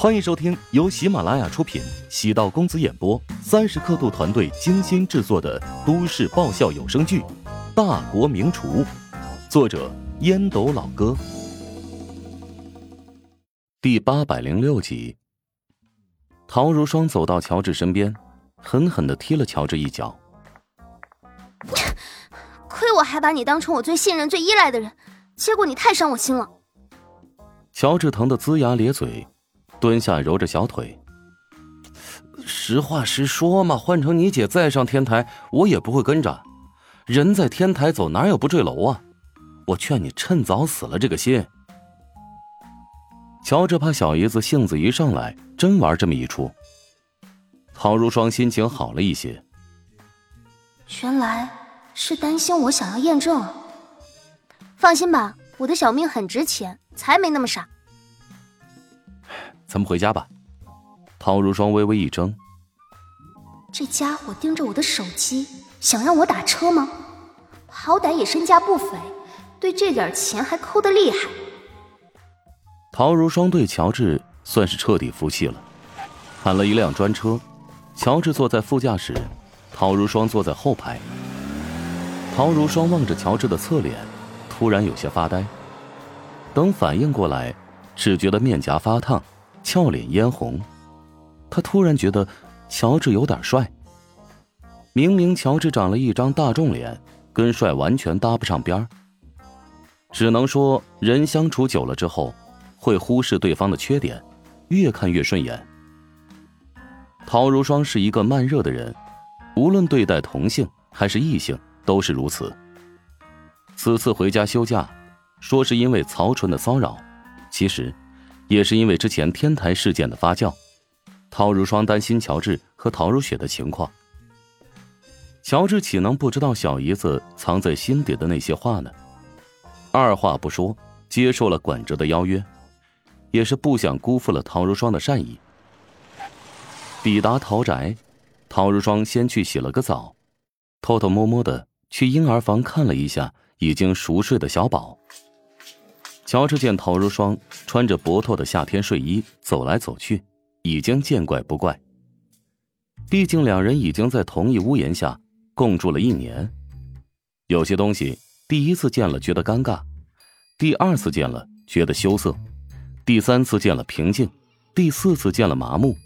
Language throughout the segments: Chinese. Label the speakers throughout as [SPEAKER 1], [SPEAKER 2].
[SPEAKER 1] 欢迎收听由喜马拉雅出品、喜道公子演播、三十刻度团队精心制作的都市爆笑有声剧《大国名厨》，作者烟斗老哥，第八百零六集。陶如霜走到乔治身边，狠狠的踢了乔治一脚。
[SPEAKER 2] 亏我还把你当成我最信任、最依赖的人，结果你太伤我心了。
[SPEAKER 1] 乔治疼得龇牙咧嘴。蹲下揉着小腿。实话实说嘛，换成你姐再上天台，我也不会跟着。人在天台走，哪有不坠楼啊？我劝你趁早死了这个心。乔治怕小姨子性子一上来，真玩这么一出。陶如霜心情好了一些。
[SPEAKER 2] 原来是担心我想要验证。放心吧，我的小命很值钱，才没那么傻。
[SPEAKER 1] 咱们回家吧。陶如霜微微一怔，
[SPEAKER 2] 这家伙盯着我的手机，想让我打车吗？好歹也身价不菲，对这点钱还抠得厉害。
[SPEAKER 1] 陶如霜对乔治算是彻底服气了，喊了一辆专车，乔治坐在副驾驶，陶如霜坐在后排。陶如霜望着乔治的侧脸，突然有些发呆。等反应过来，只觉得面颊发烫。俏脸嫣红，他突然觉得乔治有点帅。明明乔治长了一张大众脸，跟帅完全搭不上边。只能说人相处久了之后，会忽视对方的缺点，越看越顺眼。陶如霜是一个慢热的人，无论对待同性还是异性都是如此。此次回家休假，说是因为曹纯的骚扰，其实。也是因为之前天台事件的发酵，陶如霜担心乔治和陶如雪的情况。乔治岂能不知道小姨子藏在心底的那些话呢？二话不说，接受了管哲的邀约，也是不想辜负了陶如霜的善意。抵达陶宅，陶如霜先去洗了个澡，偷偷摸摸的去婴儿房看了一下已经熟睡的小宝。乔治见陶如霜穿着薄透的夏天睡衣走来走去，已经见怪不怪。毕竟两人已经在同一屋檐下共住了一年，有些东西第一次见了觉得尴尬，第二次见了觉得羞涩，第三次见了平静，第四次见了麻木，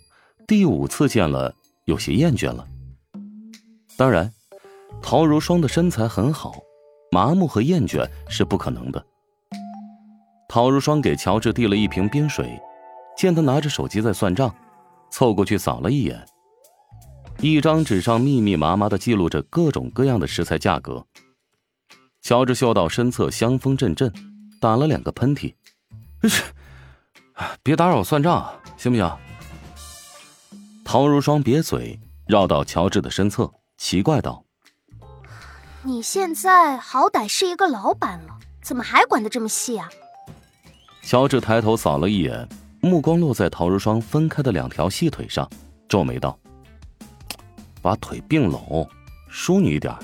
[SPEAKER 1] 第五次见了有些厌倦了。当然，陶如霜的身材很好，麻木和厌倦是不可能的。陶如霜给乔治递了一瓶冰水，见他拿着手机在算账，凑过去扫了一眼。一张纸上密密麻麻的记录着各种各样的食材价格。乔治嗅到身侧香风阵阵，打了两个喷嚏：“别打扰我算账，行不行？”陶如霜瘪嘴，绕到乔治的身侧，奇怪道：“
[SPEAKER 2] 你现在好歹是一个老板了，怎么还管得这么细啊？”
[SPEAKER 1] 乔治抬头扫了一眼，目光落在陶如霜分开的两条细腿上，皱眉道：“把腿并拢，淑女一点。”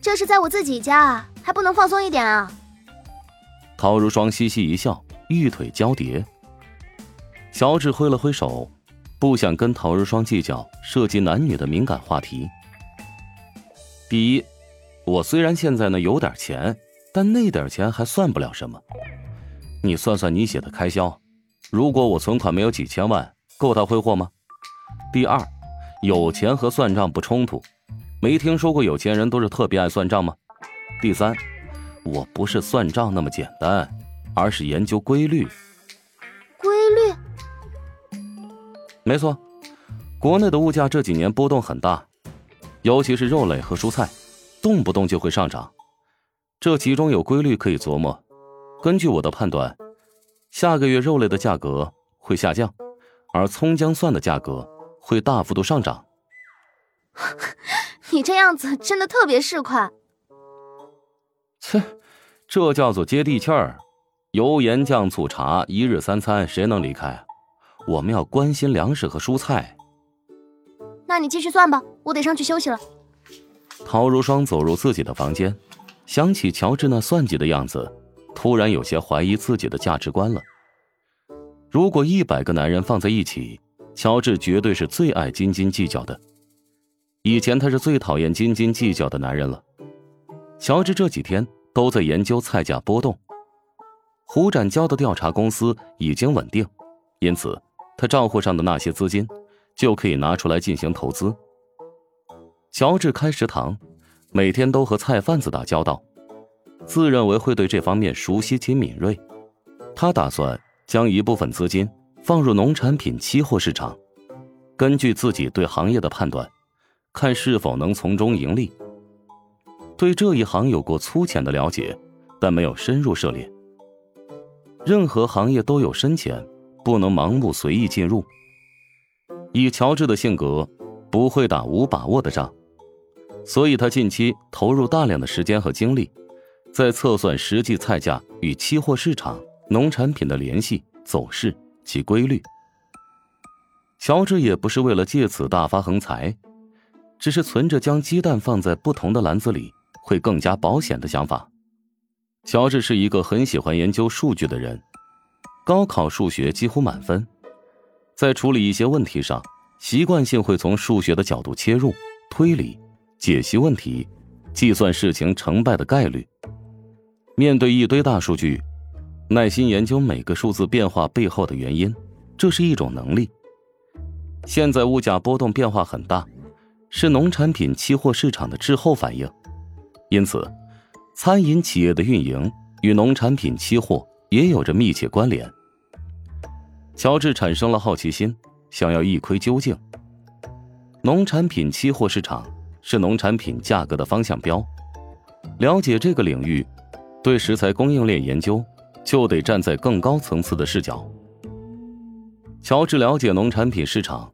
[SPEAKER 2] 这是在我自己家，还不能放松一点啊？
[SPEAKER 1] 陶如霜嘻嘻一笑，玉腿交叠。乔治挥了挥手，不想跟陶如霜计较涉及男女的敏感话题。第一，我虽然现在呢有点钱。但那点钱还算不了什么，你算算你写的开销，如果我存款没有几千万，够他挥霍吗？第二，有钱和算账不冲突，没听说过有钱人都是特别爱算账吗？第三，我不是算账那么简单，而是研究规律。
[SPEAKER 2] 规律？
[SPEAKER 1] 没错，国内的物价这几年波动很大，尤其是肉类和蔬菜，动不动就会上涨。这其中有规律可以琢磨。根据我的判断，下个月肉类的价格会下降，而葱姜蒜的价格会大幅度上涨。
[SPEAKER 2] 你这样子真的特别市侩。
[SPEAKER 1] 切，这叫做接地气儿。油盐酱醋茶，一日三餐，谁能离开？我们要关心粮食和蔬菜。
[SPEAKER 2] 那你继续算吧，我得上去休息了。
[SPEAKER 1] 陶如霜走入自己的房间。想起乔治那算计的样子，突然有些怀疑自己的价值观了。如果一百个男人放在一起，乔治绝对是最爱斤斤计较的。以前他是最讨厌斤斤计较的男人了。乔治这几天都在研究菜价波动。胡展交的调查公司已经稳定，因此他账户上的那些资金就可以拿出来进行投资。乔治开食堂，每天都和菜贩子打交道，自认为会对这方面熟悉且敏锐。他打算将一部分资金放入农产品期货市场，根据自己对行业的判断。看是否能从中盈利。对这一行有过粗浅的了解，但没有深入涉猎。任何行业都有深浅，不能盲目随意进入。以乔治的性格，不会打无把握的仗，所以他近期投入大量的时间和精力，在测算实际菜价与期货市场农产品的联系、走势及规律。乔治也不是为了借此大发横财。只是存着将鸡蛋放在不同的篮子里会更加保险的想法。乔治是一个很喜欢研究数据的人，高考数学几乎满分，在处理一些问题上，习惯性会从数学的角度切入，推理、解析问题，计算事情成败的概率。面对一堆大数据，耐心研究每个数字变化背后的原因，这是一种能力。现在物价波动变化很大。是农产品期货市场的滞后反应，因此，餐饮企业的运营与农产品期货也有着密切关联。乔治产生了好奇心，想要一窥究竟。农产品期货市场是农产品价格的方向标，了解这个领域，对食材供应链研究就得站在更高层次的视角。乔治了解农产品市场。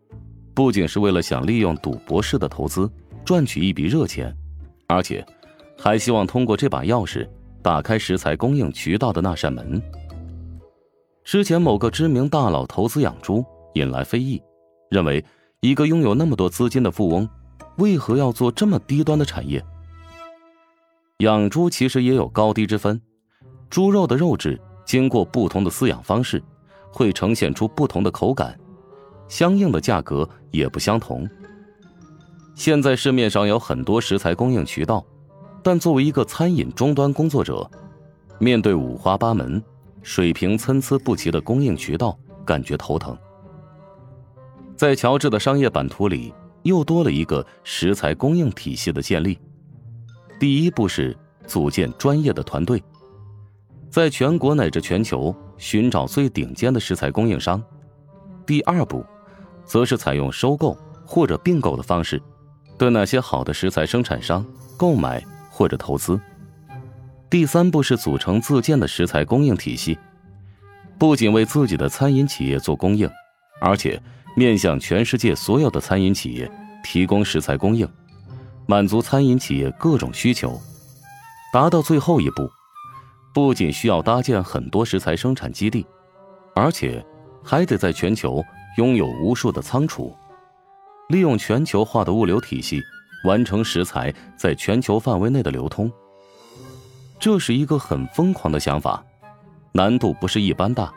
[SPEAKER 1] 不仅是为了想利用赌博式的投资赚取一笔热钱，而且还希望通过这把钥匙打开食材供应渠道的那扇门。之前某个知名大佬投资养猪，引来非议，认为一个拥有那么多资金的富翁，为何要做这么低端的产业？养猪其实也有高低之分，猪肉的肉质经过不同的饲养方式，会呈现出不同的口感。相应的价格也不相同。现在市面上有很多食材供应渠道，但作为一个餐饮终端工作者，面对五花八门、水平参差不齐的供应渠道，感觉头疼。在乔治的商业版图里，又多了一个食材供应体系的建立。第一步是组建专业的团队，在全国乃至全球寻找最顶尖的食材供应商。第二步。则是采用收购或者并购的方式，对那些好的食材生产商购买或者投资。第三步是组成自建的食材供应体系，不仅为自己的餐饮企业做供应，而且面向全世界所有的餐饮企业提供食材供应，满足餐饮企业各种需求。达到最后一步，不仅需要搭建很多食材生产基地，而且还得在全球。拥有无数的仓储，利用全球化的物流体系，完成食材在全球范围内的流通。这是一个很疯狂的想法，难度不是一般大。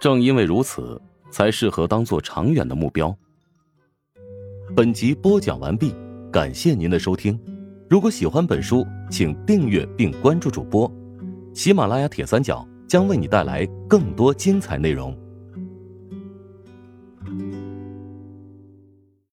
[SPEAKER 1] 正因为如此，才适合当做长远的目标。
[SPEAKER 3] 本集播讲完毕，感谢您的收听。如果喜欢本书，请订阅并关注主播。喜马拉雅铁三角将为你带来更多精彩内容。